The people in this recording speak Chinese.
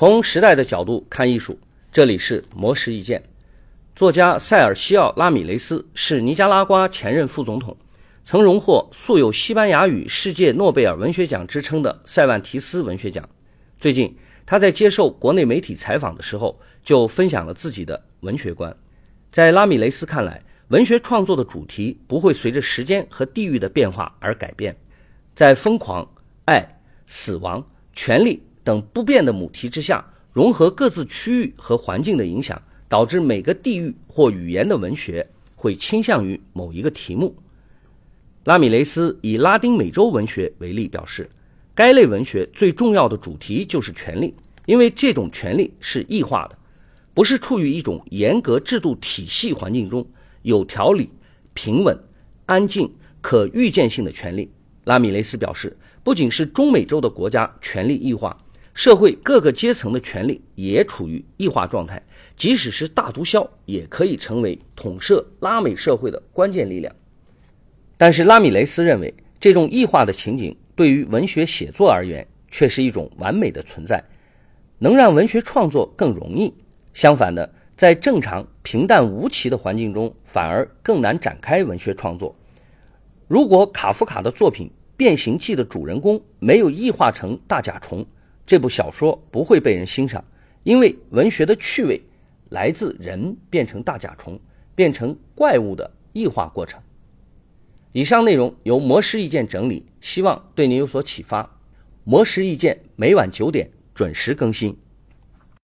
从时代的角度看艺术，这里是魔石意见。作家塞尔西奥·拉米雷斯是尼加拉瓜前任副总统，曾荣获素有“西班牙语世界诺贝尔文学奖”之称的塞万提斯文学奖。最近，他在接受国内媒体采访的时候，就分享了自己的文学观。在拉米雷斯看来，文学创作的主题不会随着时间和地域的变化而改变。在疯狂、爱、死亡、权力等不变的母题之下，融合各自区域和环境的影响，导致每个地域或语言的文学会倾向于某一个题目。拉米雷斯以拉丁美洲文学为例，表示该类文学最重要的主题就是权力，因为这种权力是异化的，不是处于一种严格制度体系环境中有条理、平稳、安静、可预见性的权利。拉米雷斯表示，不仅是中美洲的国家权力异化，社会各个阶层的权力也处于异化状态。即使是大毒枭，也可以成为统摄拉美社会的关键力量。但是，拉米雷斯认为，这种异化的情景对于文学写作而言，却是一种完美的存在，能让文学创作更容易。相反的，在正常平淡无奇的环境中，反而更难展开文学创作。如果卡夫卡的作品《变形记》的主人公没有异化成大甲虫，这部小说不会被人欣赏，因为文学的趣味来自人变成大甲虫、变成怪物的异化过程。以上内容由魔石意见整理，希望对您有所启发。魔石意见每晚九点准时更新。